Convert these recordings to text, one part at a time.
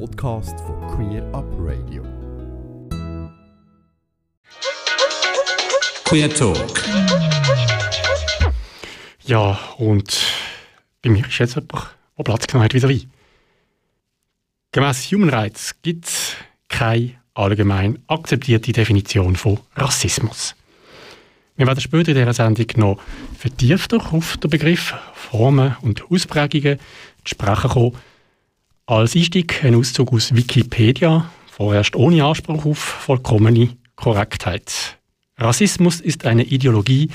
Podcast von Queer Up Radio. Queer Talk. Ja, und bei mir ist jetzt jemand, der Platz genommen hat vis-à-vis. Gemäss Human Rights gibt es keine allgemein akzeptierte Definition von Rassismus. Wir werden später in dieser Sendung noch vertiefter auf den Begriff Formen und Ausprägungen zu sprechen kommen. Als Einstieg ein Auszug aus Wikipedia, vorerst ohne Anspruch auf vollkommene Korrektheit. Rassismus ist eine Ideologie,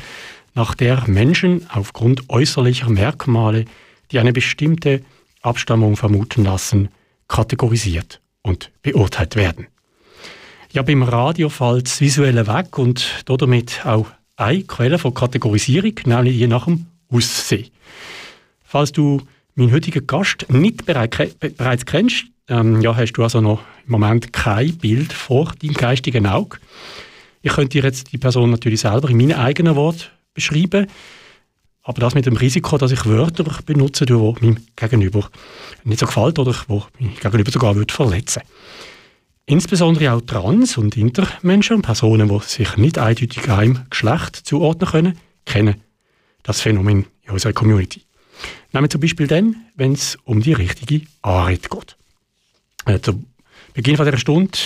nach der Menschen aufgrund äußerlicher Merkmale, die eine bestimmte Abstammung vermuten lassen, kategorisiert und beurteilt werden. Ja, beim Radio fällt das Visuelle weg und damit auch eine Quelle von Kategorisierung, nämlich je nach dem Aussehen. Falls du meinen heutigen Gast nicht bereits kennst, ähm, ja, hast du also noch im Moment kein Bild vor deinem geistigen Auge. Ich könnte dir jetzt die Person natürlich selber in meinen eigenen Worten beschreiben, aber das mit dem Risiko, dass ich Wörter benutze, die meinem Gegenüber nicht so gefällt oder wo mein Gegenüber sogar würde verletzen Insbesondere auch Trans- und Intermenschen und Personen, die sich nicht eindeutig einem Geschlecht zuordnen können, kennen das Phänomen in unserer Community. Nehmen wir zum Beispiel dann, wenn es um die richtige Anrede geht. Äh, zu Beginn dieser Stunde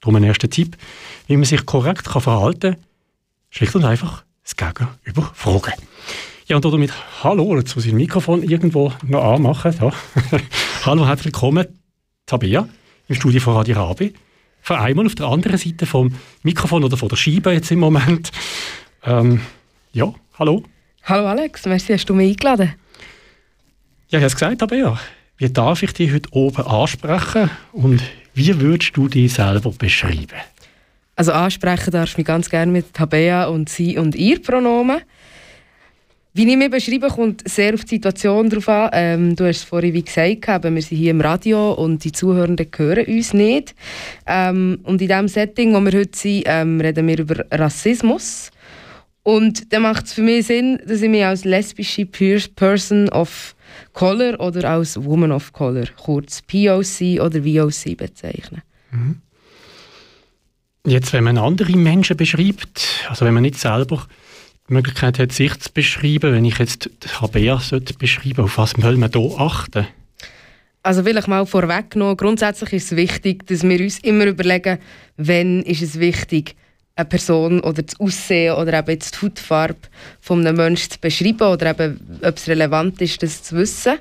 darum ein erster Tipp, wie man sich korrekt kann verhalten kann, schlicht und einfach das Gegenüber fragen. Ja, und damit Hallo, muss ich das Mikrofon irgendwo noch anmachen. Ja. Hallo, herzlich willkommen, Tabea, im Studio von Radio Rabe. Von einmal auf der anderen Seite vom Mikrofon oder von der Scheibe jetzt im Moment. Ähm, ja, hallo. Hallo Alex, merci, hast du mich eingeladen? Ja, ich habe es gesagt, Tabea. Wie darf ich dich heute oben ansprechen und wie würdest du dich selber beschreiben? Also ansprechen darfst du mich ganz gerne mit Tabea und sie und ihr Pronomen. Wie ich mich beschreibe, kommt sehr auf die Situation drauf an. Ähm, du hast es vorhin wie gesagt, wir sind hier im Radio und die Zuhörenden hören uns nicht. Ähm, und in diesem Setting, wo wir heute sind, ähm, reden wir über Rassismus. Und dann macht es für mich Sinn, dass ich mich als lesbische Person of Color oder als Woman of Color, kurz POC oder VOC bezeichne. Mhm. Jetzt, wenn man andere Menschen beschreibt, also wenn man nicht selber die Möglichkeit hat, sich zu beschreiben, wenn ich jetzt sollte beschreiben, auf was soll man hier achten? Also will ich mal vorweggenommen, grundsätzlich ist es wichtig, dass wir uns immer überlegen, wenn ist es wichtig, eine Person oder das Aussehen oder eben jetzt die Hautfarbe von einem Menschen zu beschreiben oder eben, ob es relevant ist, das zu wissen.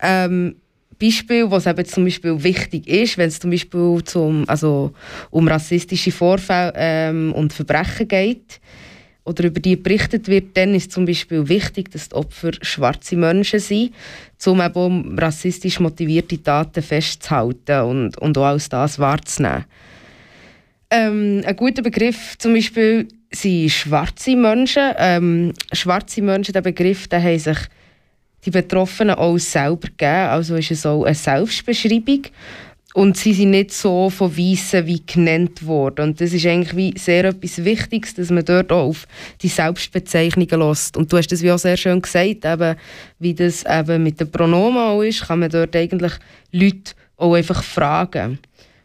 Ähm, Beispiel, was eben zum Beispiel wichtig ist, wenn es zum Beispiel zum, also um rassistische Vorfälle ähm, und Verbrechen geht oder über die berichtet wird, dann ist zum Beispiel wichtig, dass die Opfer schwarze Menschen sind, um eben rassistisch motivierte Taten festzuhalten und, und auch als das wahrzunehmen. Ähm, ein guter Begriff zum Beispiel sind schwarze Menschen. Ähm, schwarze Menschen, der Begriff, der haben sich die Betroffenen auch selber gegeben. Also ist es auch eine Selbstbeschreibung. Und sie sind nicht so von Weissen wie genannt worden. Und das ist eigentlich wie sehr etwas Wichtiges, dass man dort auch auf die Selbstbezeichnungen lässt. Und du hast das wie auch sehr schön gesagt, eben, wie das eben mit den Pronomen auch ist, kann man dort eigentlich Leute auch einfach fragen.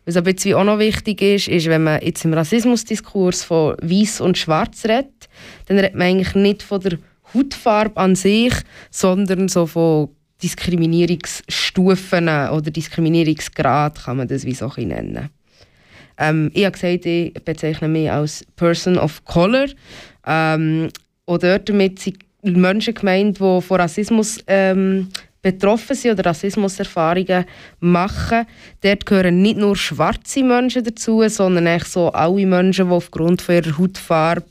Was aber jetzt auch noch wichtig ist, ist, wenn man jetzt im Rassismusdiskurs von Weiß und Schwarz redet, dann redet man eigentlich nicht von der Hautfarbe an sich, sondern so von Diskriminierungsstufen oder Diskriminierungsgrad kann man das wie so nennen. Ähm, ich habe gesagt, ich bezeichne mich als Person of Color. Ähm, und dort damit sind Menschen gemeint, die von Rassismus ähm, betroffen sind oder Rassismuserfahrungen machen. Dort gehören nicht nur schwarze Menschen dazu, sondern eigentlich so alle Menschen, die aufgrund von ihrer Hautfarbe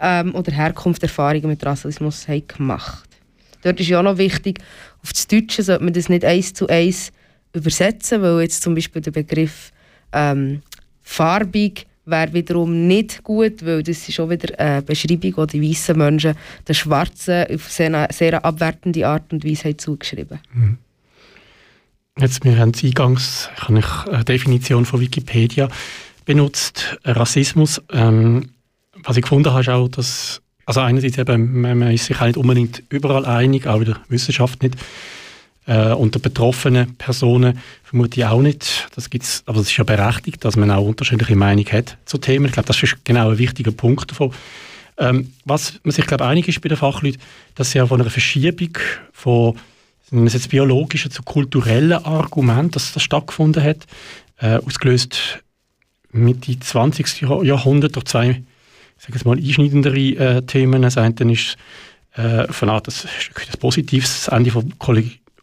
ähm, oder Herkunft Erfahrungen mit Rassismus haben gemacht Dort ist ja auch noch wichtig, auf das Deutsche sollte man das nicht eins zu eins übersetzen, weil jetzt zum Beispiel der Begriff ähm, farbig wäre wiederum nicht gut, weil das ist schon wieder eine Beschreibung, die die weißen Menschen den Schwarzen auf sehr, sehr abwertende Art und Weise haben zugeschrieben mhm. Jetzt, wir haben eingangs habe ich eine Definition von Wikipedia benutzt, Rassismus. Ähm, was ich gefunden habe, ist auch, dass also einerseits eben, man ist sich auch nicht unbedingt überall einig, auch in der Wissenschaft nicht. Äh, unter betroffenen Personen vermute ich auch nicht. Das gibt's, aber es ist ja berechtigt, dass man auch unterschiedliche Meinungen hat zu Themen. Ich glaube, das ist genau ein wichtiger Punkt davon. Ähm, was man sich, glaube einig ist bei den Fachleuten, dass ja von einer Verschiebung von man jetzt biologischen zu kulturellen Argumenten, dass das stattgefunden hat, äh, ausgelöst Mitte 20. Jahrhundert durch zwei, sage mal, einschneidendere äh, Themen. Das eine ist äh, von Art das, das Positives, das Ende vom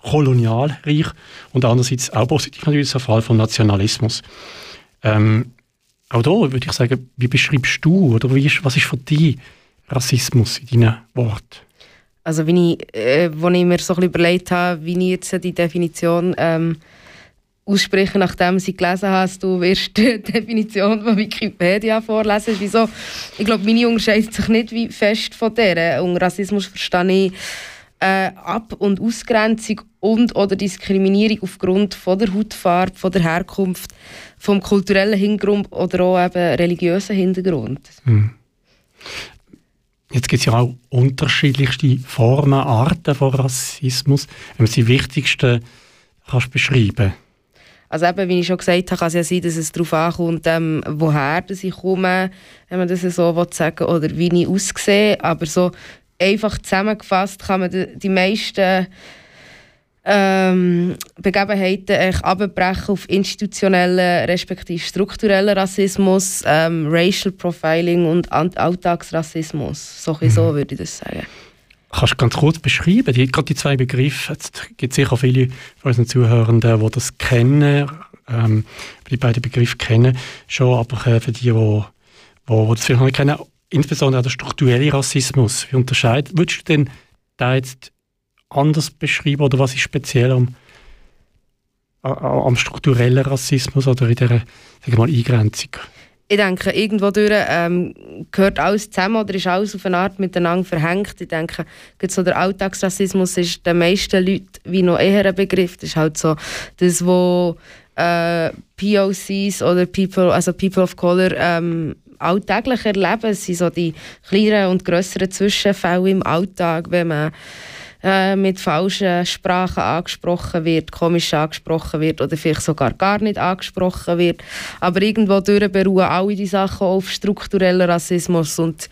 Kolonialreich und andererseits auch positiv natürlich der Fall vom Nationalismus. Ähm, auch da würde ich sagen, wie beschreibst du oder ist, was ist für dich Rassismus in deinen Worten? Also, wie ich, äh, ich mir so ein überlegt habe, wie ich jetzt die Definition ähm, ausspreche, nachdem ich gelesen habe, du wirst die Definition von Wikipedia vorlesen. Wieso? Ich glaube, meine unterscheidet sich nicht wie fest von der. Und Rassismus verstehe ich äh, Ab- und Ausgrenzung und oder Diskriminierung aufgrund von der Hautfarbe, von der Herkunft, vom kulturellen Hintergrund oder auch eben religiösen Hintergrund. Hm. Jetzt gibt es ja auch unterschiedlichste Formen, Arten von Rassismus. Wenn du die wichtigsten kannst beschreiben also eben, wie ich schon gesagt habe, kann es ja sein, dass es darauf ankommt, ähm, woher ich komme, wenn man das so sagen will, oder wie ich aussehe. Aber so einfach zusammengefasst kann man die meisten ähm, Begebenheiten abbrechen auf institutionellen respektive strukturellen Rassismus, ähm, Racial Profiling und Alltagsrassismus. So, mhm. so würde ich das sagen. Kannst du ganz kurz beschreiben, die, gerade die zwei Begriffe, es gibt sicher viele von unseren Zuhörenden, die das kennen, ähm, die beiden Begriffe kennen schon, aber äh, für die, die, die, die das vielleicht noch nicht kennen, insbesondere auch der strukturelle Rassismus, wie unterscheidet, würdest du denn da jetzt anders beschreiben oder was ist speziell am, am strukturellen Rassismus oder in dieser sagen mal, Eingrenzung? Ich denke, irgendwo durch ähm, gehört alles zusammen oder ist alles auf eine Art miteinander verhängt. Ich denke, so der Alltagsrassismus ist den meisten Leuten wie noch eher ein Begriff. Das ist halt so das, wo äh, POCs oder People, also People of Color ähm, alltäglich erleben. Es sind so die kleineren und grösseren Zwischenfälle im Alltag, wenn man äh, mit falschen Sprachen angesprochen wird, komisch angesprochen wird oder vielleicht sogar gar nicht angesprochen wird. Aber irgendwo durch beruhen alle die Sachen auf strukturellen Rassismus und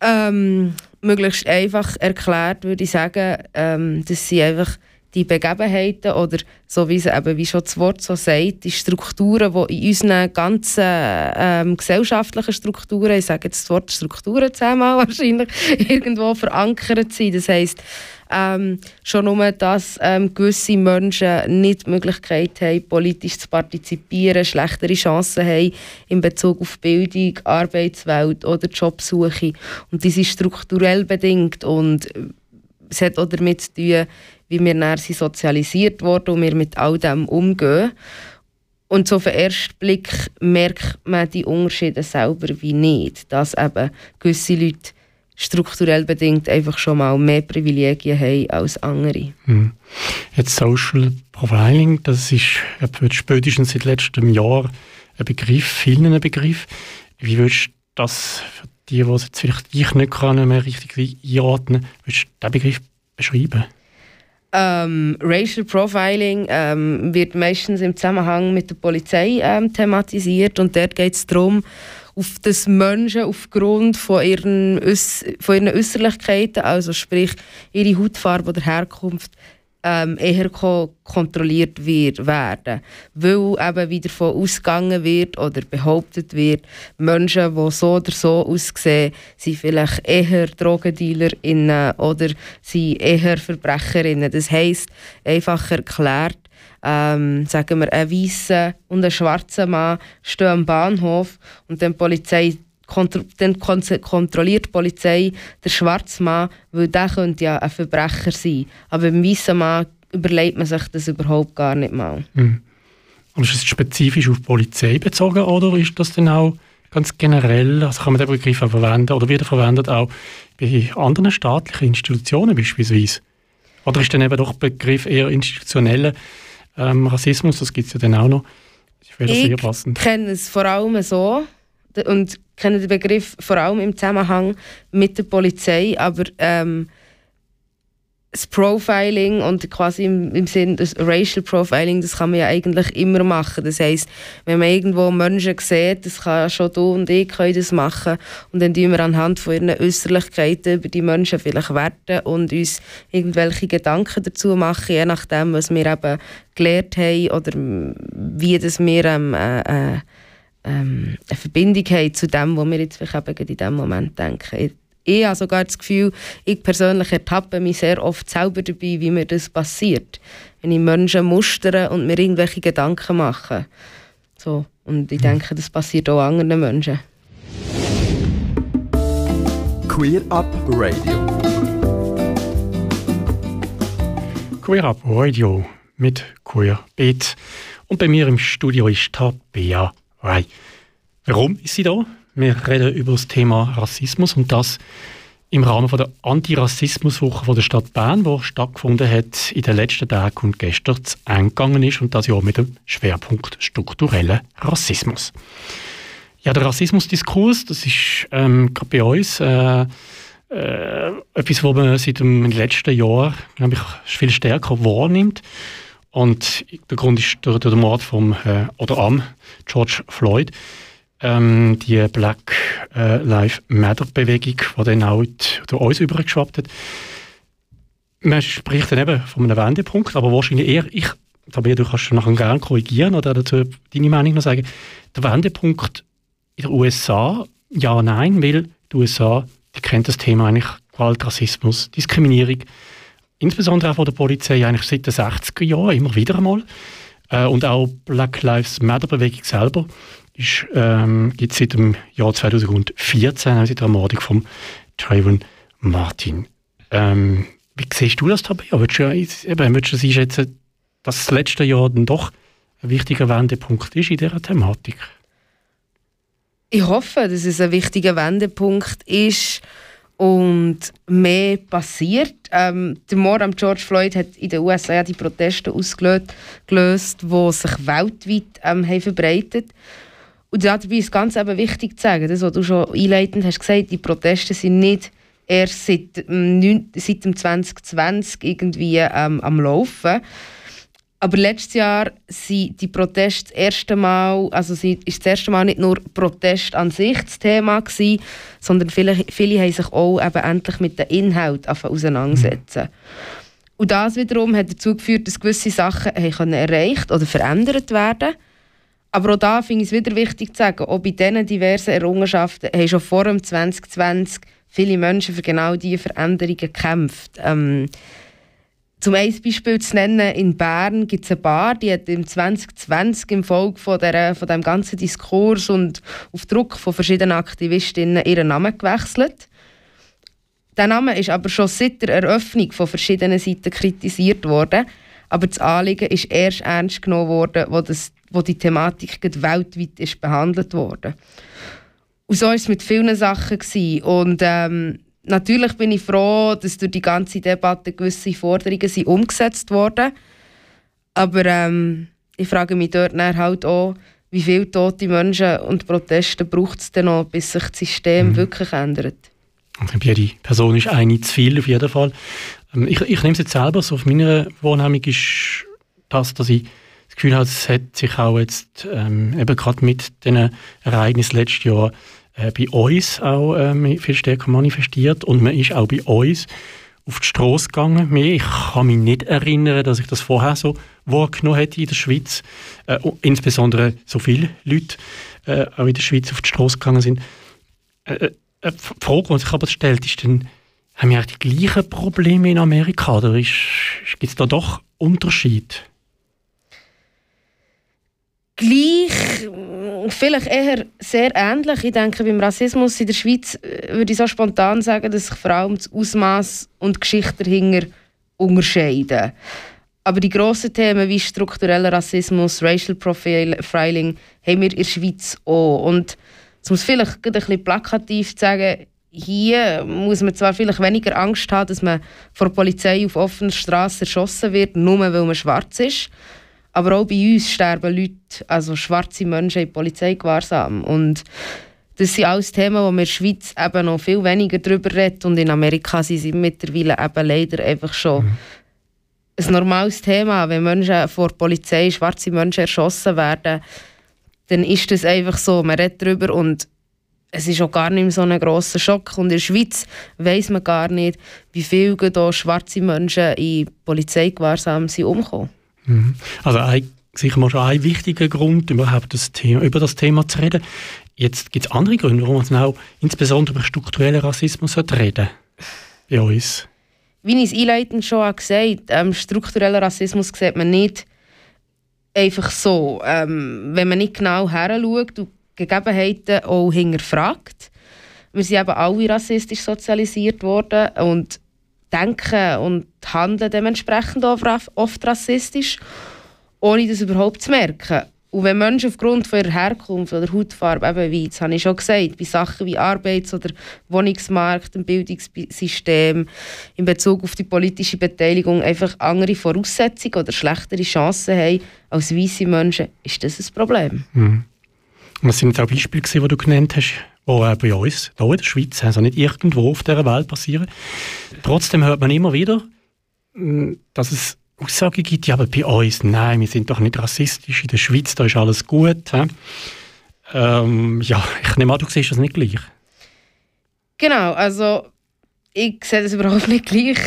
ähm, möglichst einfach erklärt würde ich sagen, ähm, dass sie einfach die Begebenheiten oder so wie, eben, wie schon das Wort so sagt, die Strukturen, die in unseren ganzen ähm, gesellschaftlichen Strukturen, ich sage jetzt das Wort Strukturen zehnmal wahrscheinlich, irgendwo verankert sind. Das heisst, ähm, schon nur, dass ähm, gewisse Menschen nicht die Möglichkeit haben, politisch zu partizipieren, schlechtere Chancen haben in Bezug auf Bildung, Arbeitswelt oder Jobsuche. Und das ist strukturell bedingt und es hat auch damit zu tun, wie wir dann sozialisiert wurden und wir mit all dem umgehen. Und so auf den ersten Blick merkt man die Unterschiede selber wie nicht, dass eben gewisse Leute strukturell bedingt einfach schon mal mehr Privilegien haben als andere. Hm. Jetzt Social Profiling, das ist spätestens seit letztem Jahr ein Begriff, vielen ein Begriff. Wie würdest du das für die, die es jetzt vielleicht ich nicht kann, mehr richtig einordnen, würdest du diesen Begriff beschreiben? Ähm, Racial Profiling ähm, wird meistens im Zusammenhang mit der Polizei ähm, thematisiert und dort geht es darum, auf das Menschen aufgrund von ihren, von ihren Äußerlichkeiten, also sprich ihre Hautfarbe oder Herkunft, ähm, eher kontrolliert wird, werden. Weil eben wieder davon ausgegangen wird oder behauptet wird, Menschen, die so oder so aussehen, sind vielleicht eher DrogendealerInnen oder sind eher Verbrecherinnen. Das heisst, einfach erklärt, ähm, sagen wir, ein weißer und ein schwarzer Mann stehen am Bahnhof und dann die Polizei dann kontrolliert die Polizei den schwarzen Mann, weil der könnte ja ein Verbrecher sein. Aber beim weißen Mann überlegt man sich das überhaupt gar nicht mal. Mhm. Und ist es spezifisch auf die Polizei bezogen oder ist das denn auch ganz generell, also kann man den Begriff auch verwenden oder wieder verwendet auch bei anderen staatlichen Institutionen beispielsweise? Oder ist dann eben doch der Begriff eher institutioneller ähm, Rassismus, das gibt es ja dann auch noch. Das ich sehr passend. kenne es vor allem so und kenne den Begriff vor allem im Zusammenhang mit der Polizei, aber ähm, das Profiling und quasi im, im Sinn des Racial Profiling, das kann man ja eigentlich immer machen. Das heißt, wenn man irgendwo Menschen sieht, das kann schon du und ich können das machen und dann tun wir anhand von ihren Äußerlichkeiten über die Menschen vielleicht werten und uns irgendwelche Gedanken dazu machen, je nachdem, was wir eben gelernt haben oder wie das wir ähm, äh, äh, ähm, eine Verbindung haben zu dem, was wir jetzt vielleicht eben in diesem Moment denken ich habe sogar das Gefühl, ich persönlich ertappe mich sehr oft selber dabei, wie mir das passiert. Wenn ich Menschen mustere und mir irgendwelche Gedanken mache. So. Und ich denke, das passiert auch anderen Menschen. Queer Up Radio. Queer Up Radio mit Queer Beat. Und bei mir im Studio ist Tabea Rai. Warum ist sie da? Wir reden über das Thema Rassismus und das im Rahmen von der Antirassismuswoche der Stadt Bern, die stattgefunden hat in den letzten Tagen und gestern zu Ende gegangen ist und das Jahr mit dem Schwerpunkt struktureller Rassismus. Ja, der Rassismusdiskurs, das ist ähm, gerade bei uns äh, äh, etwas, was man seit dem letzten Jahr, glaube ich, viel stärker wahrnimmt. Und der Grund ist der, der Mord vom, äh, oder am George Floyd. Ähm, die Black äh, Lives Matter Bewegung, die dann auch zu uns übergeschwappt hat. Man spricht dann eben von einem Wendepunkt, aber wahrscheinlich eher, ich, Tabea, du kannst nachher gerne korrigieren oder dazu deine Meinung noch sagen, der Wendepunkt in den USA, ja, nein, weil die USA, die kennt das Thema eigentlich Gewalt, Rassismus, Diskriminierung, insbesondere auch von der Polizei eigentlich seit den 60er Jahren immer wieder einmal. Äh, und auch Black Lives Matter Bewegung selber ähm, gibt es seit dem Jahr 2014, seit der Ermordung von Trayvon Martin. Ähm, wie siehst du das dabei? Würdest du, eben, einschätzen, dass das letzte Jahr dann doch ein wichtiger Wendepunkt ist in dieser Thematik? Ich hoffe, dass es ein wichtiger Wendepunkt ist und mehr passiert. Ähm, der Mord am George Floyd hat in den USA die Proteste ausgelöst, die sich weltweit ähm, haben verbreitet. Und dabei ist ganz eben wichtig zu sagen, das, was du schon einleitend hast gesagt, die Proteste sind nicht erst seit, ähm, seit dem 2020 irgendwie ähm, am Laufen. Aber letztes Jahr sind die Proteste das erste Mal, also ist das erste Mal nicht nur Protest an sich das Thema gewesen, sondern viele, viele haben sich auch eben endlich mit dem Inhalt auseinandersetzen. Mhm. Und das wiederum hat dazu geführt, dass gewisse Sachen erreicht oder verändert werden. Aber auch da finde ich es wieder wichtig zu sagen, auch bei diesen diversen Errungenschaften haben schon vor dem 2020 viele Menschen für genau diese Veränderungen gekämpft. Ähm, zum ein Beispiel zu nennen, in Bern gibt es eine Bar, die hat im 2020 im Folge von, der, von dem ganzen Diskurs und auf Druck von verschiedenen Aktivistinnen ihren Namen gewechselt. Der Name ist aber schon seit der Eröffnung von verschiedenen Seiten kritisiert worden. Aber das Anliegen ist erst ernst genommen worden, wo, das, wo die Thematik weltweit ist behandelt wurde. Und so war es mit vielen Sachen. Gewesen. Und ähm, natürlich bin ich froh, dass durch die ganze Debatte gewisse Forderungen sind umgesetzt wurden. Aber ähm, ich frage mich dort halt auch, wie viele tote Menschen und Proteste braucht es denn noch, bis sich das System mhm. wirklich ändert. Jede Person ist eine zu viel auf jeden Fall. Ähm, ich, ich nehme es jetzt selber, so auf meiner Wahrnehmung ist das, dass ich das Gefühl habe, es hat sich auch jetzt ähm, eben gerade mit den Ereignissen letztes Jahr äh, bei uns auch ähm, viel stärker manifestiert und man ist auch bei uns auf die Straße gegangen. Ich kann mich nicht erinnern, dass ich das vorher so wahrgenommen hätte in der Schweiz. Äh, insbesondere so viele Leute äh, auch in der Schweiz auf die Straße gegangen sind. Äh, äh die Frage, die sich aber stellt, ist dann, haben wir die gleichen Probleme in Amerika oder gibt es da doch Unterschiede? Gleich, vielleicht eher sehr ähnlich. Ich denke, beim Rassismus in der Schweiz äh, würde ich so spontan sagen, dass sich vor allem das Ausmaß und Geschichte dahinter unterscheiden. Aber die grossen Themen wie struktureller Rassismus, Racial Profiling haben wir in der Schweiz auch. Und es muss vielleicht ein bisschen plakativ sagen, hier muss man zwar vielleicht weniger Angst haben, dass man vor der Polizei auf offener Straße erschossen wird, nur weil man schwarz ist. Aber auch bei uns sterben Leute, also schwarze Menschen in Polizeigewahrsam. Und Das sind alles Themen, wo wir in der Schweiz eben noch viel weniger darüber reden und in Amerika sind sie mittlerweile eben leider einfach schon mhm. ein normales Thema. Wenn Menschen vor der Polizei, schwarze Menschen erschossen werden, dann ist das einfach so. Man redet darüber und es ist auch gar nicht mehr so ein grosser Schock. Und in der Schweiz weiß man gar nicht, wie viele schwarze Menschen in Polizeigewahrsam sind umgekommen. Mhm. Also ein, sicher mal schon ein wichtiger Grund, überhaupt das Thema, über das Thema zu reden. Jetzt gibt es andere Gründe, warum man auch insbesondere über strukturellen Rassismus reden bei uns. Wie ich es einleitend schon gesagt habe, ähm, struktureller Rassismus sieht man nicht einfach so. Ähm, wenn man nicht genau her schaut und Gegebenheiten auch hinterfragt. Wir sind eben alle rassistisch sozialisiert worden und denken und handeln dementsprechend oft rassistisch, ohne das überhaupt zu merken. Und wenn Menschen aufgrund von ihrer Herkunft oder Hautfarbe, eben wie, das habe ich schon gesagt, bei Sachen wie Arbeits- oder Wohnungsmarkt, im Bildungssystem, in Bezug auf die politische Beteiligung einfach andere Voraussetzungen oder schlechtere Chancen haben als weiße Menschen, ist das ein Problem. Mhm. Was sind auch Beispiele, die du genannt hast, die bei uns, hier in der Schweiz, also nicht irgendwo auf dieser Welt passieren. Trotzdem hört man immer wieder, hm, dass es Aussagen gibt, ja, aber bei uns, nein, wir sind doch nicht rassistisch, in der Schweiz, da ist alles gut. Ähm, ja, ich nehme an, du siehst das nicht gleich. Genau, also ich sehe das überhaupt nicht gleich.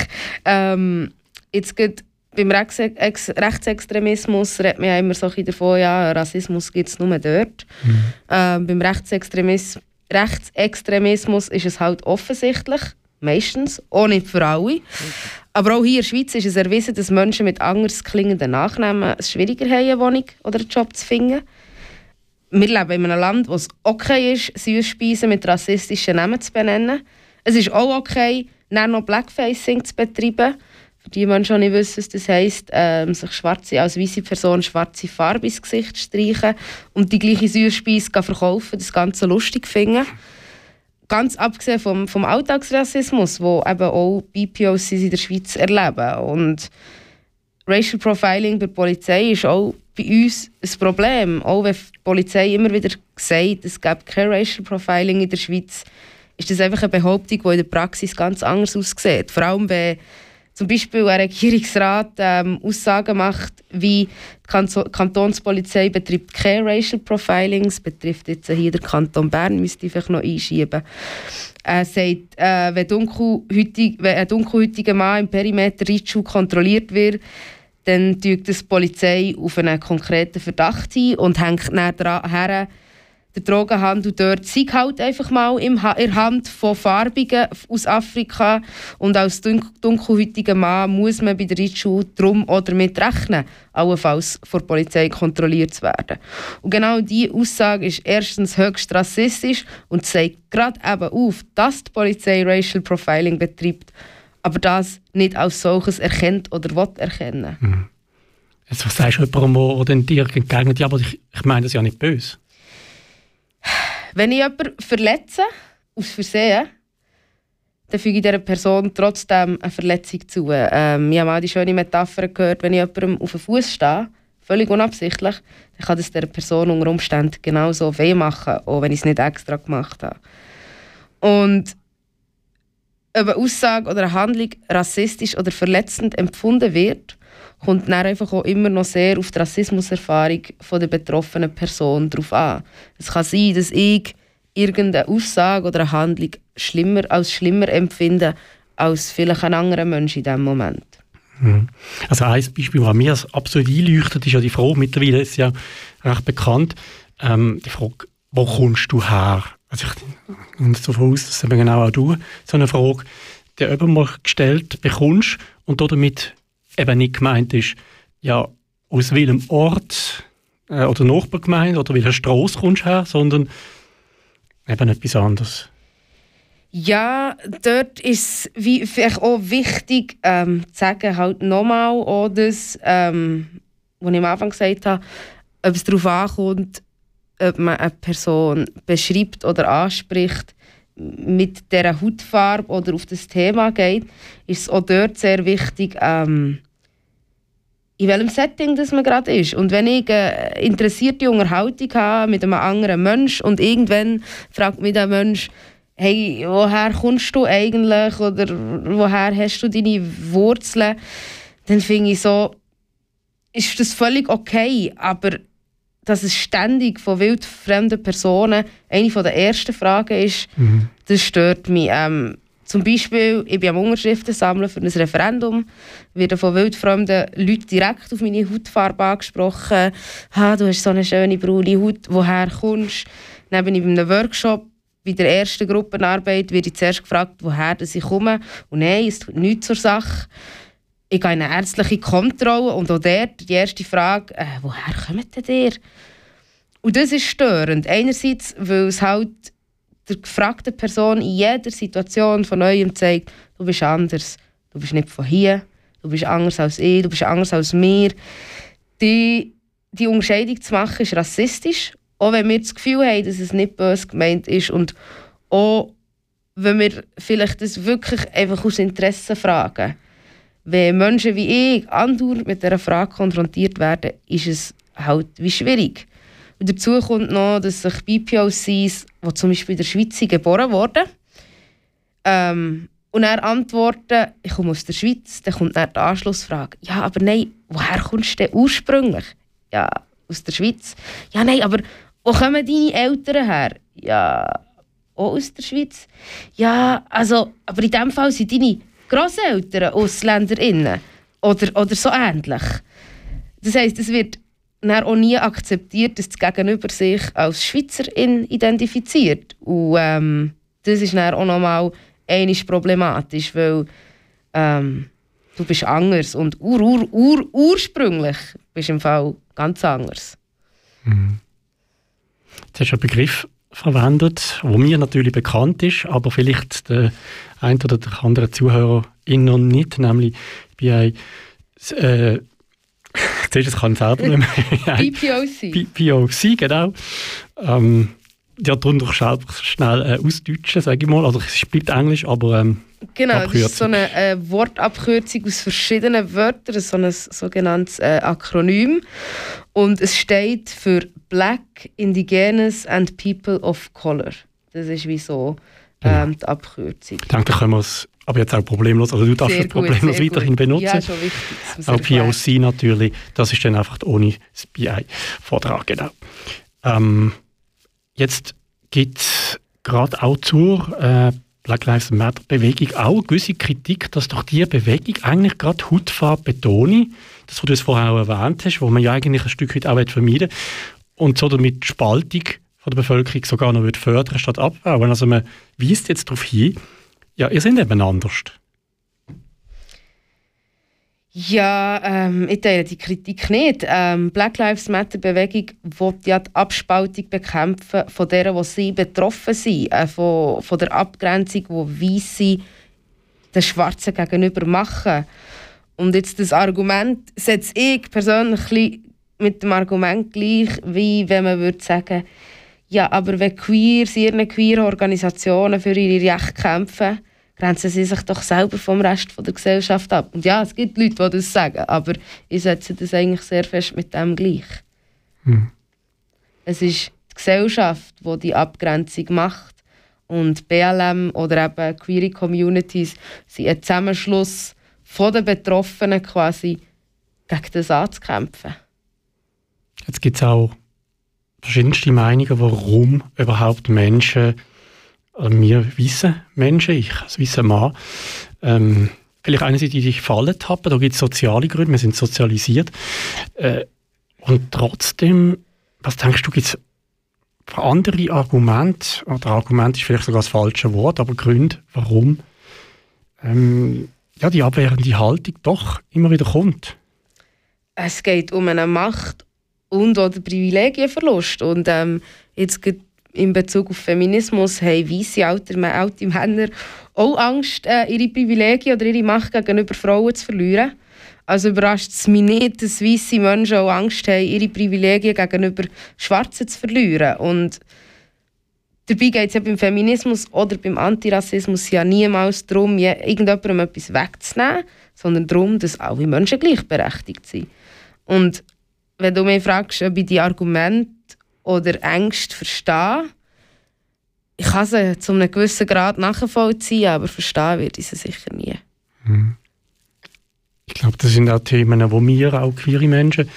Ähm, jetzt geht beim Rechts Rechtsextremismus redet man ja immer so davon, ja, Rassismus gibt es nur dort. Mhm. Ähm, beim Rechtsextremismus, Rechtsextremismus ist es halt offensichtlich, meistens, auch nicht für alle. Aber auch hier in der Schweiz ist es erwiesen, dass Menschen mit anders klingenden Nachnamen es schwieriger haben, eine Wohnung oder einen Job zu finden. Wir leben in einem Land, wo es okay ist, Süßspeisen mit rassistischen Namen zu benennen. Es ist auch okay, dann noch Blackfacing zu betreiben die Menschen nicht wissen, das heisst, ähm, sich schwarze, als weiße Person schwarze Farbe ins Gesicht streichen und die gleiche Süßspeise verkaufen, das Ganze lustig finden. Ganz abgesehen vom, vom Alltagsrassismus, wo eben auch BPOCs in der Schweiz erleben. Und Racial Profiling bei der Polizei ist auch bei uns ein Problem. Auch wenn die Polizei immer wieder sagt, es gäbe kein Racial Profiling in der Schweiz, ist das einfach eine Behauptung, die in der Praxis ganz anders aussieht. Vor allem, wenn zum Beispiel ein Regierungsrat ähm, Aussagen macht, wie die Kantonspolizei betreibt kein Racial Profiling, es betrifft jetzt hier den Kanton Bern, müsste ich vielleicht noch einschieben. Er sagt, äh, wenn, wenn ein dunkelhäutiger Mann im Perimeter Ritschul kontrolliert wird, dann tut die Polizei auf einen konkreten Verdacht ein und hängt nachher der Drogenhandel dort sei halt einfach mal in der Hand von Farbigen aus Afrika und als dunkelhäutiger Mann muss man bei der Ritschule drum oder damit rechnen, allenfalls vor der Polizei kontrolliert zu werden. Und genau diese Aussage ist erstens höchst rassistisch und zeigt gerade eben auf, dass die Polizei Racial Profiling betreibt, aber das nicht als solches erkennt oder will erkennen. Mhm. Jetzt, sagst du jemandem, der dir entgegnet, ja, aber ich, ich meine das ja nicht böse? Wenn ich jemanden verletze, aus Versehen, dann füge ich dieser Person trotzdem eine Verletzung zu. Ähm, ich habe mal die schöne Metapher gehört, wenn ich jemandem auf den Fuß stehe, völlig unabsichtlich, dann kann das der Person unter Umständen genauso weh machen, auch wenn ich es nicht extra gemacht habe. Und ob eine Aussage oder eine Handlung rassistisch oder verletzend empfunden wird, kommt dann einfach auch immer noch sehr auf die Rassismuserfahrung der betroffenen Person drauf an. Es kann sein, dass ich irgendeine Aussage oder eine Handlung schlimmer als schlimmer empfinde als vielleicht ein anderer Mensch in diesem Moment. Mhm. Also ein Beispiel, das mir absolut einleuchtet, ist ja die Frage, mittlerweile ist ja recht bekannt, ähm, die Frage, wo kommst du her? Also ich gehe davon aus, dass eben genau auch du so eine Frage, die jemand mal gestellt bekommst und damit eben nicht gemeint ist, ja, aus welchem Ort äh, oder Nachbargemeinde oder welcher Straße kommst du her, sondern eben etwas anderes. Ja, dort ist es auch wichtig ähm, zu sagen, halt nochmal das, ähm, was ich am Anfang gesagt habe, ob es darauf ankommt, ob man eine Person beschreibt oder anspricht, mit dieser Hautfarbe oder auf das Thema geht, ist es auch dort sehr wichtig, ähm, in welchem Setting das man gerade ist. Und wenn ich eine interessierte Unterhaltung habe mit einem anderen Mensch und irgendwann fragt mich der Mensch, hey, woher kommst du eigentlich oder woher hast du deine Wurzeln, dann finde ich so, ist das völlig okay, aber dass es ständig von wildfremden Personen eine der ersten Fragen ist, mhm. das stört mich. Ähm, zum Beispiel, ich bin am Unterschriften sammeln für ein Referendum, werde von wildfremden Leuten direkt auf meine Hautfarbe angesprochen. Ha, du hast so eine schöne braune Haut, woher kommst du? Dann bin ich bei einem Workshop, bei der ersten Gruppenarbeit, werde ich zuerst gefragt, woher ich komme. Und nein, es tut nichts zur Sache. Ich gehe in eine ärztliche Kontrolle und auch dort die erste Frage, äh, woher kommt denn ihr? Und das ist störend. Einerseits, weil es halt der gefragten Person in jeder Situation von neuem zeigt, du bist anders. Du bist nicht von hier, du bist anders als ich, du bist anders als mir. Die, die Unterscheidung zu machen, ist rassistisch. Auch wenn wir das Gefühl haben, dass es nicht böse gemeint ist. Und auch wenn wir vielleicht das wirklich einfach aus Interesse fragen. Wenn Menschen wie ich andauernd mit dieser Frage konfrontiert werden, ist es halt wie schwierig. Dazu kommt noch, dass sich BPOCs, die zum Beispiel in der Schweiz geboren wurden, ähm, und er antworten, ich komme aus der Schweiz, dann kommt dann die Anschlussfrage, ja, aber nein, woher kommst du denn ursprünglich? Ja, aus der Schweiz. Ja, nein, aber wo kommen deine Eltern her? Ja, auch aus der Schweiz. Ja, also, aber in dem Fall sind deine Grosseltern AusländerInnen oder, oder so ähnlich. Das heisst, es wird dann auch nie akzeptiert, dass das Gegenüber sich als Schweizerin identifiziert. Und ähm, das ist dann auch nochmal einiges problematisch, weil ähm, du bist anders und ur, ur, ur, ursprünglich bist im Fall ganz anders. Mhm. Jetzt hast du einen Begriff verwendet, der mir natürlich bekannt ist, aber vielleicht der ein oder der andere Zuhörer noch nicht, nämlich bei äh, Siehst du, das kann ich selber nicht mehr. BPOC. BPOC, genau. Ähm, ja, darunter schnell äh, ausdeutschen, sage ich mal. Also es bleibt Englisch, aber ähm, Genau, das ist so eine äh, Wortabkürzung aus verschiedenen Wörtern, so ein sogenanntes äh, Akronym. Und es steht für Black, Indigenous and People of Color. Das ist wie so genau. ähm, die Abkürzung. Ich denke, da können wir es aber jetzt auch problemlos, also du darfst sehr es problemlos gut, weiterhin gut. benutzen. Ja, schon wichtig. Auch POC natürlich, das ist dann einfach ohne das BI-Vortrag, genau. Ähm, jetzt gibt es gerade auch zur äh, Black Lives Matter Bewegung auch gewisse Kritik, dass doch diese Bewegung eigentlich gerade Hautfarbe betone, das, was du es vorher auch erwähnt hast, wo man ja eigentlich ein Stück weit auch vermeiden und so damit die Spaltung von der Bevölkerung sogar noch fördern statt abbauen. Also man weist jetzt darauf hin, ja, ihr seid eben anders. Ja, ähm, ich teile die Kritik nicht. Ähm, Black Lives Matter Bewegung will ja die Abspaltung bekämpfen von deren, die sie betroffen sind, äh, von, von der Abgrenzung, die Weiße den Schwarzen gegenüber machen. Und jetzt das Argument setze ich persönlich mit dem Argument gleich, wie wenn man würde sagen, ja, aber wenn Queers in ihren queer Organisationen für ihre Rechte kämpfen, grenzen sie sich doch selber vom Rest der Gesellschaft ab. Und ja, es gibt Leute, die das sagen, aber ich setze das eigentlich sehr fest mit dem gleich. Hm. Es ist die Gesellschaft, die die Abgrenzung macht. Und BLM oder eben Queer Communities sind ein Zusammenschluss von den Betroffenen quasi gegen das anzukämpfen. Jetzt gibt es auch verschiedenste Meinungen, warum überhaupt Menschen also wir weiße Menschen, ich als weißer Mann, ähm, vielleicht einerseits die sich fallen haben, da gibt es soziale Gründe, wir sind sozialisiert. Äh, und trotzdem, was denkst du, gibt es andere Argumente, oder Argument ist vielleicht sogar das falsche Wort, aber Gründe, warum ähm, ja, die abwehrende Haltung doch immer wieder kommt? Es geht um eine Macht- und oder Privilegienverlust. Und ähm, jetzt gibt in Bezug auf Feminismus haben weiße alte, alte Männer auch Angst, äh, ihre Privilegien oder ihre Macht gegenüber Frauen zu verlieren. Also überrascht es mich nicht, dass weiße Menschen auch Angst haben, ihre Privilegien gegenüber Schwarzen zu verlieren. Und dabei geht es ja beim Feminismus oder beim Antirassismus ja niemals darum, irgendjemandem etwas wegzunehmen, sondern darum, dass alle Menschen gleichberechtigt sind. Und wenn du mich fragst, ob ich die Argumente oder Ängste verstehe, ich kann sie zu einem gewissen Grad nachvollziehen, aber verstehen werde ich sie sicher nie. Mhm. Ich glaube, das sind auch Themen, wo wir, auch queere Menschen,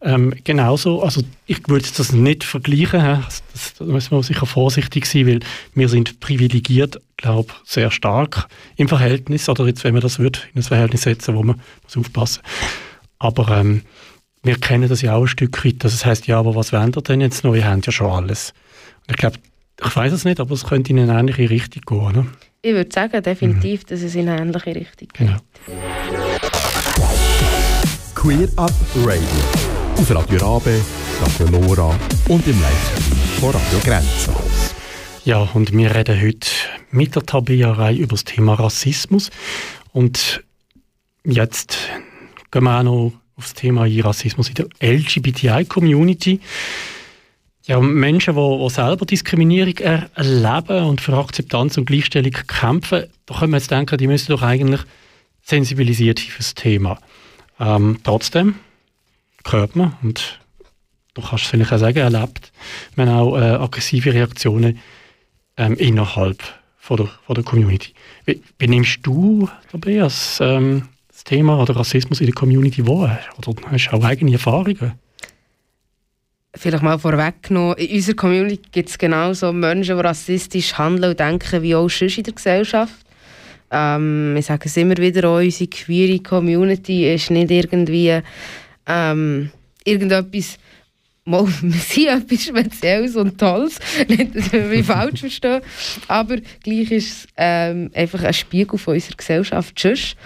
ähm, genauso, also ich würde das nicht vergleichen, da müssen wir sicher vorsichtig sein, weil wir sind privilegiert, glaube sehr stark im Verhältnis, oder jetzt, wenn man das wird, in ein Verhältnis setzen, wo man muss aufpassen Aber ähm, wir kennen das ja auch ein Stück weit, das heißt ja, aber was wollen ihr denn jetzt noch? Ihr habt ja schon alles. Und ich glaube, ich weiß es nicht, aber es könnte in eine ähnliche Richtung gehen, oder? Ich würde sagen, definitiv, mhm. dass es in eine ähnliche Richtung geht. Genau. Queer Up Radio. Auf Radio Rabe, Radio Lora und im Livestream von Radio Grenzen. Ja, und wir reden heute mit der Tabea über das Thema Rassismus. Und jetzt gehen wir auch noch auf das Thema Rassismus in der LGBTI-Community. Ja, Menschen, die, die selber Diskriminierung erleben und für Akzeptanz und Gleichstellung kämpfen, da können wir jetzt denken, die müssen doch eigentlich sensibilisiert für das Thema. Ähm, trotzdem hört man, und du kannst es vielleicht auch sagen, erlebt man auch äh, aggressive Reaktionen ähm, innerhalb von der, von der Community. Wie, wie nimmst du dabei als, ähm, das Thema oder Rassismus in der Community wahr? Oder hast du auch eigene Erfahrungen? Vielleicht mal vorweggenommen, in unserer Community gibt es genauso Menschen, die rassistisch handeln und denken, wie auch sonst in der Gesellschaft. Ähm, ich sage es immer wieder, unsere queere Community ist nicht irgendwie ähm, irgendetwas mal, wir sind etwas Spezielles und Tolles, nicht, dass wir mich falsch verstehen, aber gleich ist es ähm, einfach ein Spiegel von unserer Gesellschaft sonst.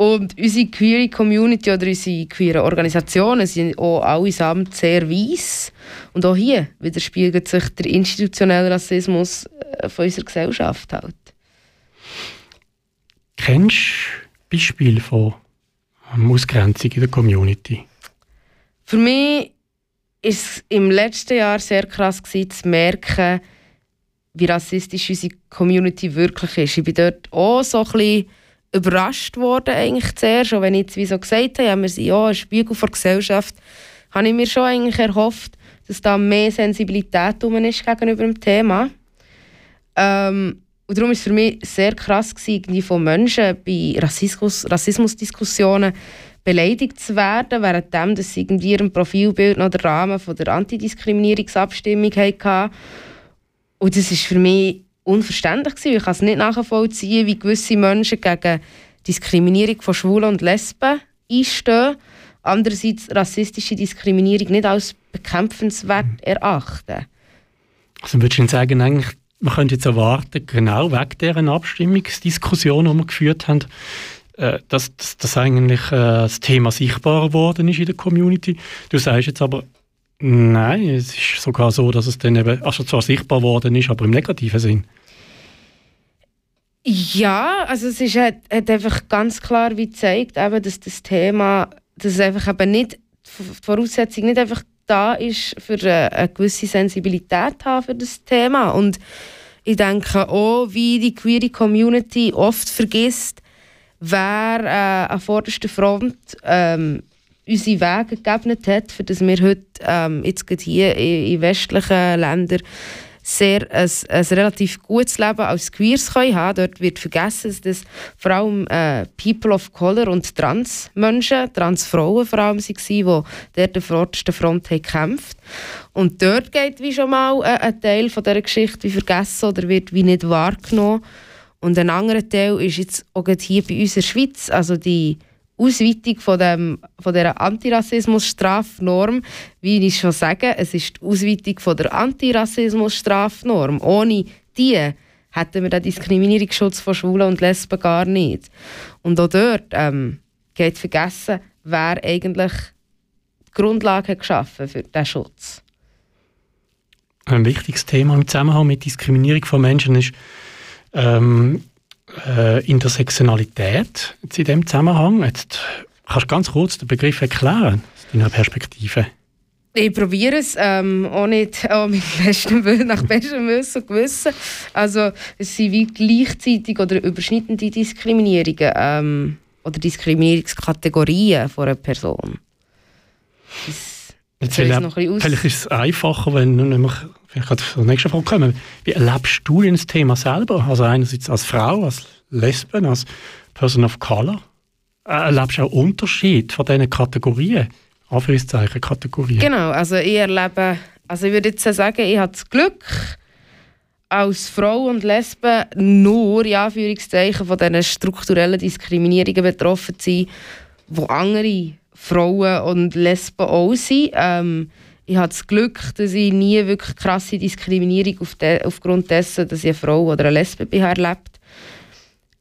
Und unsere queere Community oder unsere queere Organisationen sind auch allesamt sehr weiss. Und auch hier widerspiegelt sich der institutionelle Rassismus äh, von unserer Gesellschaft halt. Kennst du Beispiele von Ausgrenzung in der Community? Für mich war es im letzten Jahr sehr krass gewesen, zu merken, wie rassistisch unsere Community wirklich ist. Ich bin dort auch so ein bisschen überrascht worden, eigentlich zuerst. Auch wenn ich jetzt wie so gesagt habe, ja, wir sind ja ein Spiegel der Gesellschaft, habe ich mir schon eigentlich erhofft, dass da mehr Sensibilität ist gegenüber dem Thema. Ähm, und darum war es für mich sehr krass, gewesen, von Menschen bei Rassismus, Rassismusdiskussionen beleidigt zu werden, währenddem dass sie irgendwie ihrem Profilbild noch den Rahmen von der Antidiskriminierungsabstimmung hatten. Und das war für mich unverständlich. Gewesen. Ich kann es nicht nachvollziehen, wie gewisse Menschen gegen Diskriminierung von Schwulen und Lesben einstehen, andererseits rassistische Diskriminierung nicht als bekämpfenswert erachten. Also würdest du sagen, eigentlich man könnte jetzt erwarten, genau wegen dieser Abstimmungsdiskussion, die wir geführt haben, äh, dass, dass, dass eigentlich äh, das Thema sichtbarer geworden ist in der Community. Du sagst jetzt aber, nein, es ist sogar so, dass es dann eben, also zwar sichtbar geworden ist, aber im negativen Sinn. Ja, also es ist, hat, hat einfach ganz klar wie gezeigt, eben, dass das Thema, dass einfach eben nicht, die Voraussetzung nicht einfach da ist, für eine, eine gewisse Sensibilität haben für das Thema. Und ich denke auch, wie die queere Community oft vergisst, wer äh, an vorderster Front ähm, unsere Wege gegeben hat, für das wir heute ähm, jetzt hier in, in westlichen Ländern sehr ein, ein relativ gutes Leben als Queers können haben. Dort wird vergessen, dass vor allem äh, People of Color und Transmenschen, Transfrauen vor allem waren, die dort der vordersten Front haben gekämpft Und dort geht wie schon mal äh, ein Teil von dieser Geschichte wie vergessen oder wird wie nicht wahrgenommen. Und ein anderer Teil ist jetzt auch hier bei uns in der Schweiz, also die Ausweitung von, dem, von dieser Antirassismus-Strafnorm, wie ich schon sage, es ist die Ausweitung von der Antirassismus-Strafnorm. Ohne die hätten wir den Diskriminierungsschutz von Schwulen und Lesben gar nicht. Und auch dort ähm, geht vergessen, wer eigentlich die Grundlage geschaffen für diesen Schutz. Ein wichtiges Thema im Zusammenhang mit Diskriminierung von Menschen ist ähm, äh, Intersektionalität in diesem Zusammenhang. Jetzt kannst du ganz kurz den Begriff erklären, aus deiner Perspektive? Ich probiere es, ähm, auch nicht auch mit bestem Willen, nach bestem Wissen und Gewissen. Also es sind wie gleichzeitig oder überschneidende Diskriminierungen ähm, oder Diskriminierungskategorien von einer Person. Das Jetzt aus- Vielleicht ist es einfacher, wenn wir nämlich vielleicht gerade zur nächsten Frage kommen. Wie erlebst du denn das Thema selber? Also einerseits als Frau, als Lesben, als Person of Color. Äh, Erlebst du auch Unterschied von diesen Kategorien? Anführungszeichen Kategorien. Genau, also ich erlebe, also ich würde jetzt sagen, ich habe das Glück, als Frau und Lesbe nur, in Anführungszeichen, von diesen strukturellen Diskriminierungen betroffen zu sein, wo andere Frauen und Lesben auch sind. Ähm, ich habe das Glück, dass ich nie wirklich krasse Diskriminierung auf de aufgrund dessen, dass ich eine Frau oder eine Lesbe bin, erlebt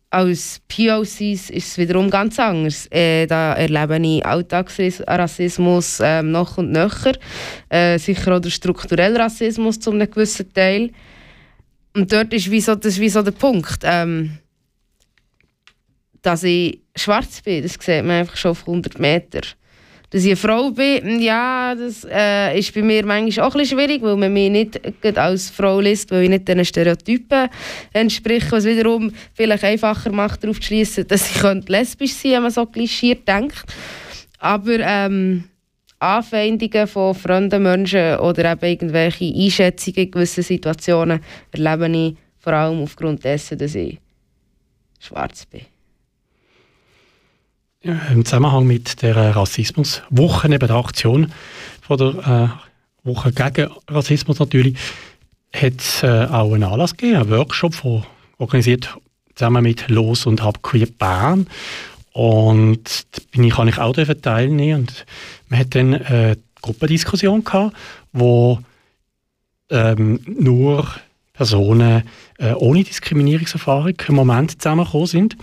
als POCs ist es wiederum ganz anders. Äh, da erlebe ich Alltagsrassismus ähm, noch und nöcher. Äh, sicher auch der strukturelle Rassismus zu einem gewissen Teil. Und dort ist wie so, das ist wie so der Punkt. Ähm, dass ich schwarz bin, das sieht man einfach schon auf 100 Meter. Dass ich eine Frau bin, ja, das äh, ist bei mir manchmal auch ein schwierig, weil man mich nicht als Frau liest, weil ich nicht diesen Stereotypen entspreche, was wiederum vielleicht einfacher macht, darauf zu schließen, dass ich könnte lesbisch sein wenn man so klischiert denkt. Aber ähm, Anfeindungen von fremden Menschen oder eben irgendwelche Einschätzungen in gewissen Situationen erlebe ich vor allem aufgrund dessen, dass ich schwarz bin. Im Zusammenhang mit der Rassismuswoche, eben der Aktion von der äh, Woche gegen Rassismus natürlich, hat es äh, auch einen Anlass gegeben, einen Workshop, von, organisiert zusammen mit Los und Hab Queer Bern. Und da bin ich, kann ich auch teilnehmen. Und man hat dann eine Gruppendiskussion gehabt, wo ähm, nur Personen äh, ohne Diskriminierungserfahrung im Moment zusammengekommen sind.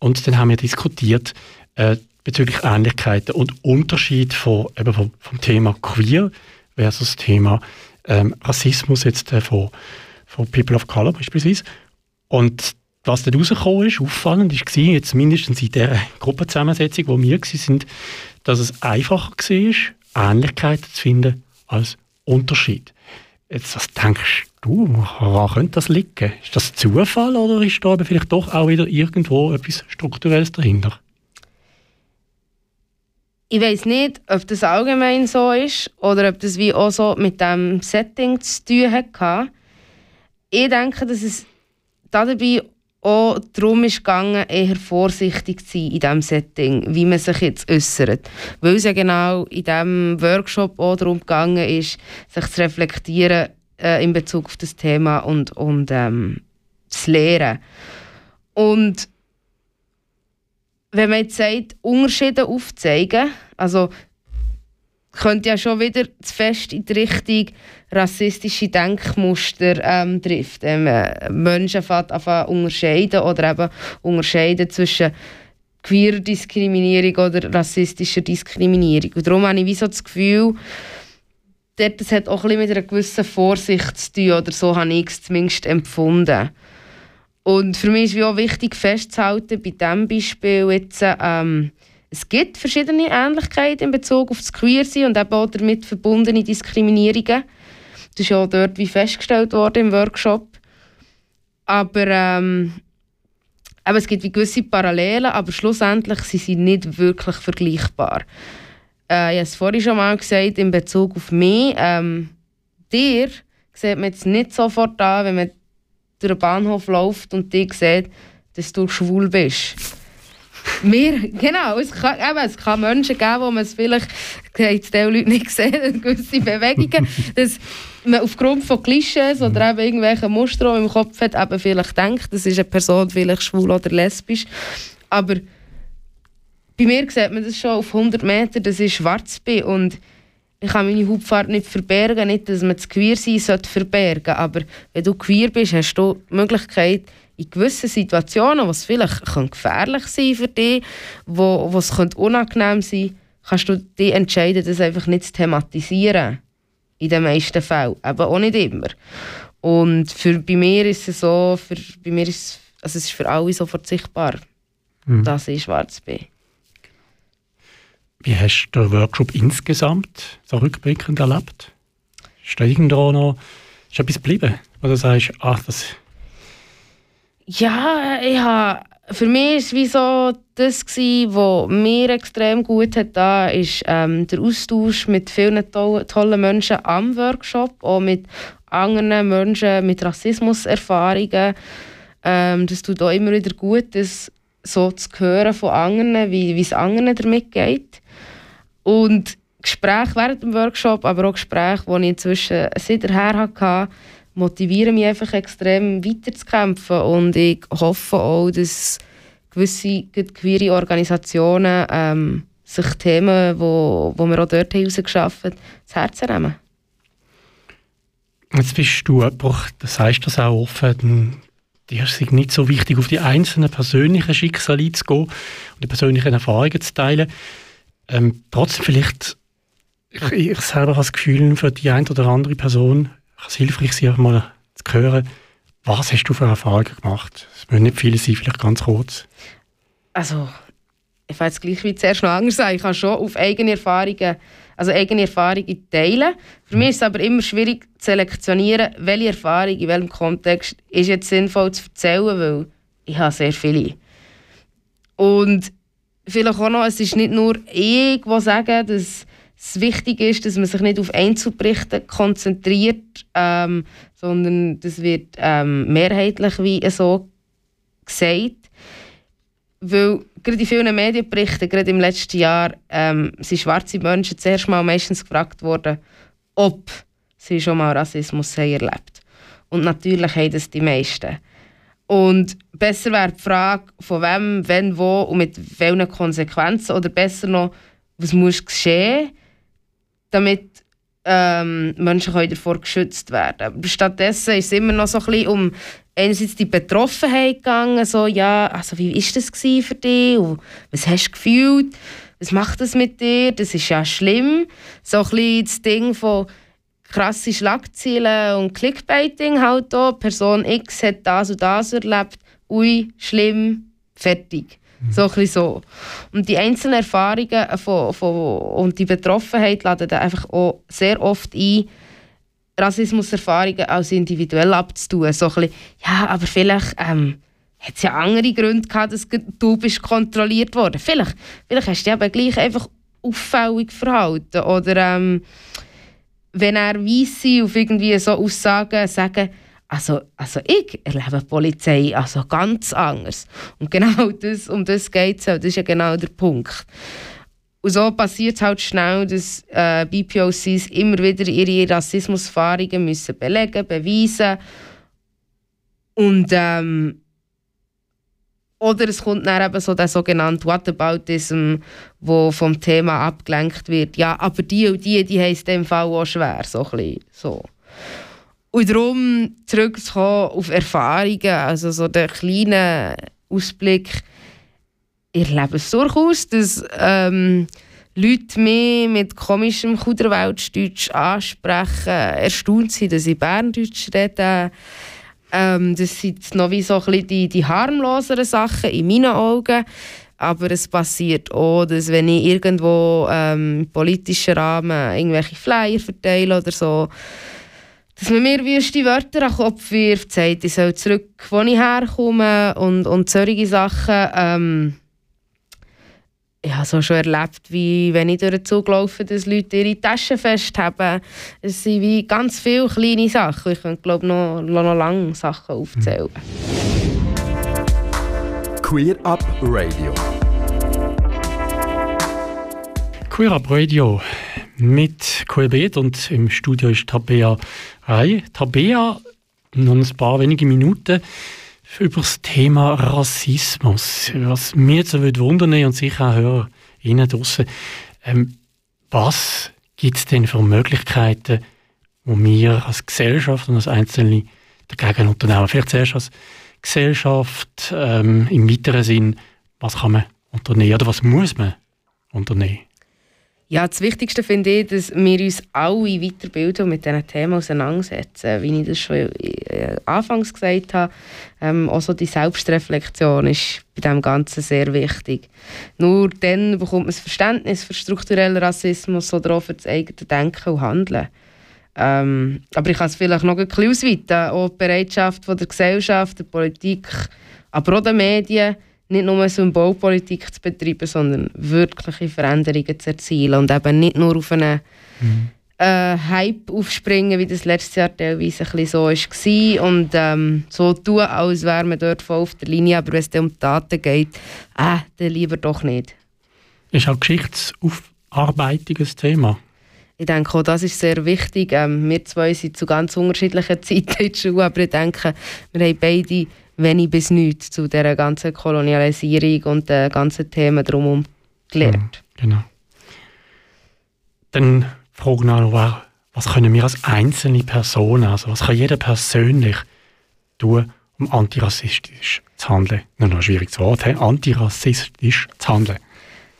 Und dann haben wir diskutiert äh, bezüglich Ähnlichkeiten und Unterschied von, eben vom, vom Thema Queer versus Thema ähm, Rassismus jetzt äh, von, von People of Color beispielsweise. Und was dann rausgekommen ist, auffallend ist, war, jetzt mindestens in der Gruppenzusammensetzung, wo wir waren, dass es einfacher war, Ähnlichkeiten zu finden als Unterschied. Jetzt, was denkst du, woran könnte das liegen? Ist das Zufall oder ist da vielleicht doch auch wieder irgendwo etwas Strukturelles dahinter? Ich weiß nicht, ob das allgemein so ist oder ob das wie auch so mit dem Setting zu tun hat. Ich denke, dass es dabei auch darum ist gegangen, eher vorsichtig zu sein in diesem Setting, wie man sich jetzt äußert. Weil es ja genau in diesem Workshop auch darum gegangen ist, sich zu reflektieren äh, in Bezug auf das Thema und, und ähm, zu lehren. Und wenn man jetzt sagt, Unterschiede aufzeigen, also könnte ja schon wieder zu fest in die Richtung rassistische Denkmuster ähm, trifft. Man Menschen fängt an zu unterscheiden oder eben unterscheiden zwischen queerer Diskriminierung oder rassistischer Diskriminierung. Und darum habe ich wie so das Gefühl, das hat auch ein bisschen mit einer gewissen Vorsicht zu tun, oder so habe ich es zumindest empfunden. Und für mich ist wie auch wichtig festzuhalten, bei diesem Beispiel jetzt, ähm, es gibt verschiedene Ähnlichkeiten in Bezug auf das Queersein und eben auch damit verbundene Diskriminierungen. Das ist ja auch dort wie festgestellt worden im Workshop. Aber, ähm, aber es gibt wie gewisse Parallelen, aber schlussendlich sind sie nicht wirklich vergleichbar. Äh, ich habe es vorhin schon mal gesagt, in Bezug auf mich. Ähm, dir sieht man jetzt nicht sofort an, wenn man durch den Bahnhof läuft und dich sieht, dass du schwul bist. Mir, genau, es kann, eben, es kann Menschen geben, wo man es vielleicht, jetzt die Leute nicht sehen, gewisse Bewegungen, dass man aufgrund von Klischees oder eben irgendwelchen Mustern im Kopf hat, eben vielleicht denkt, das ist eine Person vielleicht schwul oder lesbisch. Aber bei mir sieht man das schon auf 100 Meter, dass ich schwarz bin und ich kann meine Hautfarbe nicht verbergen, nicht, dass man das Queersein sollte verbergen aber wenn du queer bist, hast du die Möglichkeit, in gewissen Situationen, wo es vielleicht gefährlich sein für dich, wo, könnte unangenehm sein kannst du dich entscheiden, das einfach nicht zu thematisieren. In den meisten Fällen. Aber auch nicht immer. Und für, bei mir ist es so, für, bei mir ist, also es ist für alle sofort sichtbar, Mhm. dass ich schwarz bin. Wie hast du den Workshop insgesamt so rückblickend erlebt? Ist da irgendwo noch ist etwas geblieben, du sagst, ach, das Ja, ich habe, für mich war so das, was mir extrem gut hat, da ist ähm, der Austausch mit vielen to tollen Menschen am Workshop, auch mit anderen Menschen mit Rassismuserfahrungen. Ähm, das tut auch immer wieder gut, das so zu hören von anderen, wie es anderen damit geht. Und Gespräche während dem Workshop, aber auch Gespräche, die ich inzwischen seither hatte, motivieren mich einfach extrem weiterzukämpfen. Und ich hoffe auch, dass gewisse queere Organisationen ähm, sich Themen, wo, wo wir auch dort herausgeschafft haben, zu Herzen nehmen. Jetzt bist du jemand, du sagst das auch offen, dir ist nicht so wichtig, auf die einzelnen persönlichen Schicksale einzugehen und die persönlichen Erfahrungen zu teilen. Ähm, trotzdem vielleicht, ich, ich selber habe das Gefühl, für die eine oder andere Person kann es hilfreich sein, mal zu hören, was hast du für Erfahrungen gemacht? Es müssen nicht viele sein, vielleicht ganz kurz. Also, ich werde es gleich wie zuerst noch anders sagen. Ich kann schon auf eigene Erfahrungen, also eigene Erfahrungen teilen. Für mich ist es aber immer schwierig zu selektionieren, welche Erfahrung in welchem Kontext ist jetzt sinnvoll zu erzählen, weil ich habe sehr viele. Und vielleicht auch noch, es ist nicht nur ich, die sagen, dass es wichtig ist, dass man sich nicht auf Einzelberichte konzentriert, ähm, sondern das wird ähm, mehrheitlich wie so gesagt. Weil gerade in vielen Medienberichten, gerade im letzten Jahr, ähm, sind schwarze Menschen zuerst mal meistens gefragt worden, ob sie schon mal Rassismus haben erlebt Und natürlich haben das die meisten. Und besser wäre die Frage, von wem, wann, wo und mit welchen Konsequenzen. Oder besser noch, was muss geschehen, damit ähm, Menschen können davor geschützt werden Aber stattdessen ist es immer noch so ein bisschen um einerseits die Betroffenheit gegangen, so, ja, also wie war das für dich und was hast du gefühlt, was macht das mit dir, das ist ja schlimm. So ein bisschen das Ding von krasse Schlagzeilen und Clickbaiting halt auch. Person X hat das und das erlebt, ui, schlimm, fertig. So ein so. Und die einzelnen Erfahrungen von, von, und die Betroffenheit laden dann einfach auch sehr oft ein, Rassismuserfahrungen als individuell abzutun. So ein bisschen, ja, aber vielleicht ähm, hat es ja andere Gründe gehabt, dass du bist kontrolliert worden. Vielleicht, vielleicht hast du dich aber gleich einfach auffällig verhalten. Oder ähm, wenn er Weisse auf irgendwie so Aussagen sagen, also, also ich erlebe die Polizei also ganz anders. Und genau das, um das geht es Das ist ja genau der Punkt. Und so passiert es halt schnell, dass äh, BPOCs immer wieder ihre Rassismuserfahrungen müssen belegen, beweisen. Und ähm, oder es kommt dann eben so der sogenannte Whataboutism, wo vom Thema abgelenkt wird. Ja, aber die und die, die haben es in dem Fall auch schwer. So ein so. Und darum zurückzukommen auf Erfahrungen, also so der kleine Ausblick, ich erlebe es durchaus, dass ähm, Leute mich mit komischem Kuderwelschdeutsch ansprechen, erstaunt sind, dass ich Berndeutsch rede. Ähm, das sind noch wie so ein die, die harmloseren Sachen in meinen Augen. Aber es passiert auch, dass wenn ich irgendwo ähm, im politischen Rahmen irgendwelche Flyer verteile oder so, dass man mir wüste Wörter an den Kopf wirft, sagt, ich soll zurück, wo ich herkomme und, und solche Sachen. Ähm, ich habe so schon erlebt, wie wenn ich durch den Zug laufe, dass Leute ihre Taschen festhaben. Es sind wie ganz viele kleine Sachen. Ich könnte glaube noch, noch lange Sachen aufzählen. Queer Up Radio. Queer Up Radio mit Queerbeet und im Studio ist Tabea Rei. Tabea, noch ein paar wenige Minuten über das Thema Rassismus. Was mir würde wundern und sicher auch hören, Ihnen draussen, ähm, was gibt es denn für Möglichkeiten, wo wir als Gesellschaft und als Einzelne dagegen unternehmen? Vielleicht zuerst als Gesellschaft ähm, im weiteren Sinn, was kann man unternehmen oder was muss man unternehmen? Ja, das Wichtigste finde ich, dass wir uns alle weiterbilden und mit diesen Themen auseinandersetzen. Wie ich das schon äh, anfangs gesagt habe, ähm, auch so die Selbstreflexion ist bei dem Ganzen sehr wichtig. Nur dann bekommt man das Verständnis für strukturellen Rassismus oder auch für das eigene Denken und Handeln. Ähm, aber ich kann es vielleicht noch ein bisschen ausweiten. Auch die Bereitschaft von der Gesellschaft, der Politik, aber auch der Medien, nicht nur Symbolpolitik zu betreiben, sondern wirkliche Veränderungen zu erzielen und eben nicht nur auf einen mhm. äh, Hype aufspringen, wie das letztes Jahr teilweise ein so war und ähm, so tun, als wäre man dort voll auf der Linie, aber wenn es dann um Daten geht, äh, dann lieber doch nicht. Ist auch Geschichtsaufarbeitung ein Thema? Ich denke, auch das ist sehr wichtig. Ähm, wir zwei sind zu ganz unterschiedlichen Zeiten in der Schule, aber ich denke, wir haben beide wenig bis nichts zu dieser ganzen Kolonialisierung und den ganzen Themen drumherum gelernt. Ja, genau. Dann frage noch, was können wir als einzelne Personen, also was kann jeder persönlich tun, um antirassistisch zu handeln? Noch ein schwieriges Wort, he? antirassistisch zu handeln.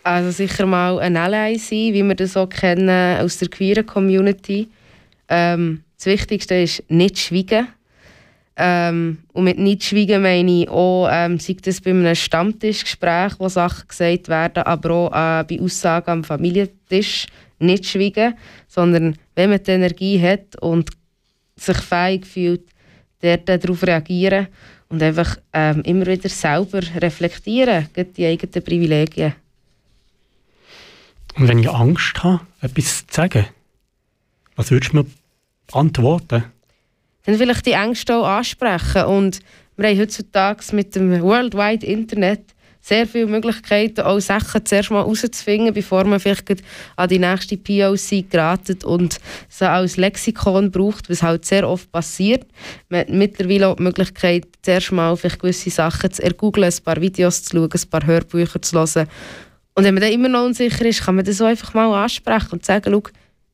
Also sicher mal ein Ally sein, wie wir das so kennen aus der queeren Community. Ähm, das Wichtigste ist nicht schweigen. Ähm, und mit nicht schweigen meine ich auch, ähm, sei das bei einem Stammtischgespräch, wo Sachen gesagt werden, aber auch äh, bei Aussagen am Familientisch nicht schweigen, sondern wenn man die Energie hat und sich fähig fühlt, dort darauf reagieren und einfach ähm, immer wieder selber reflektieren, die eigenen Privilegien. Und wenn ich Angst habe, etwas zu sagen, was würdest du mir antworten? Dann vielleicht die Ängste auch ansprechen. Und wir haben heutzutage mit dem Worldwide Internet sehr viele Möglichkeiten, auch Sachen zuerst mal herauszufinden, bevor man vielleicht an die nächste POC geratet und sie als Lexikon braucht, was halt sehr oft passiert. Man hat mittlerweile auch die Möglichkeit, zuerst mal vielleicht gewisse Sachen zu ergoogeln, ein paar Videos zu schauen, ein paar Hörbücher zu hören. Und wenn man dann immer noch unsicher ist, kann man das so einfach mal ansprechen und sagen,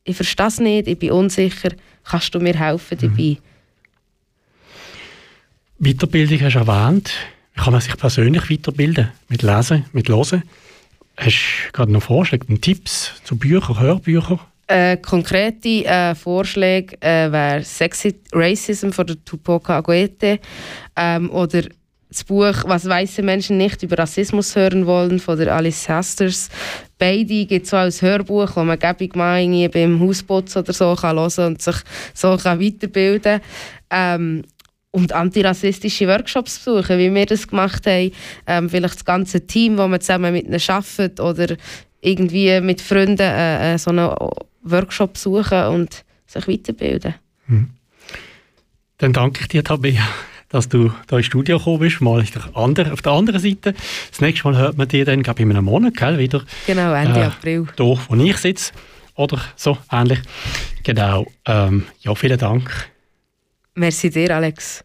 ich verstehe es nicht, ich bin unsicher, kannst du mir helfen dabei? Mhm. Weiterbildung hast du erwähnt. Wie kann man sich persönlich weiterbilden? Mit Lesen, mit Hören? Hast du gerade noch Vorschläge, Tipps zu Büchern, Hörbüchern? Äh, konkrete äh, Vorschläge äh, wäre Sexy Racism von der Tupoka Aguete ähm, oder das Buch «Was weiße Menschen nicht über Rassismus hören wollen» von der Alice Hasters. Beide gibt es so als Hörbuch, wo man gäbig mal irgendwie beim Hausputzen oder so kann hören und sich so kann weiterbilden kann. Ähm, und antirassistische Workshops besuchen, wie wir das gemacht haben. Ähm, vielleicht das ganze Team, wo man zusammen mit ihnen arbeitet oder irgendwie mit Freunden äh, äh, so einen Workshop besuchen und sich weiterbilden. Hm. Dann danke ich dir, Tabea, dass du hier ins Studio gekommen bist, mal auf der anderen Seite. Das nächste Mal hört man dir dann, glaube ich, in einem Monat gell, wieder. Genau, Ende äh, April. Hier, wo ich sitze. Oder so ähnlich. Genau. Ähm, ja, vielen Dank. Merci dir, Alex.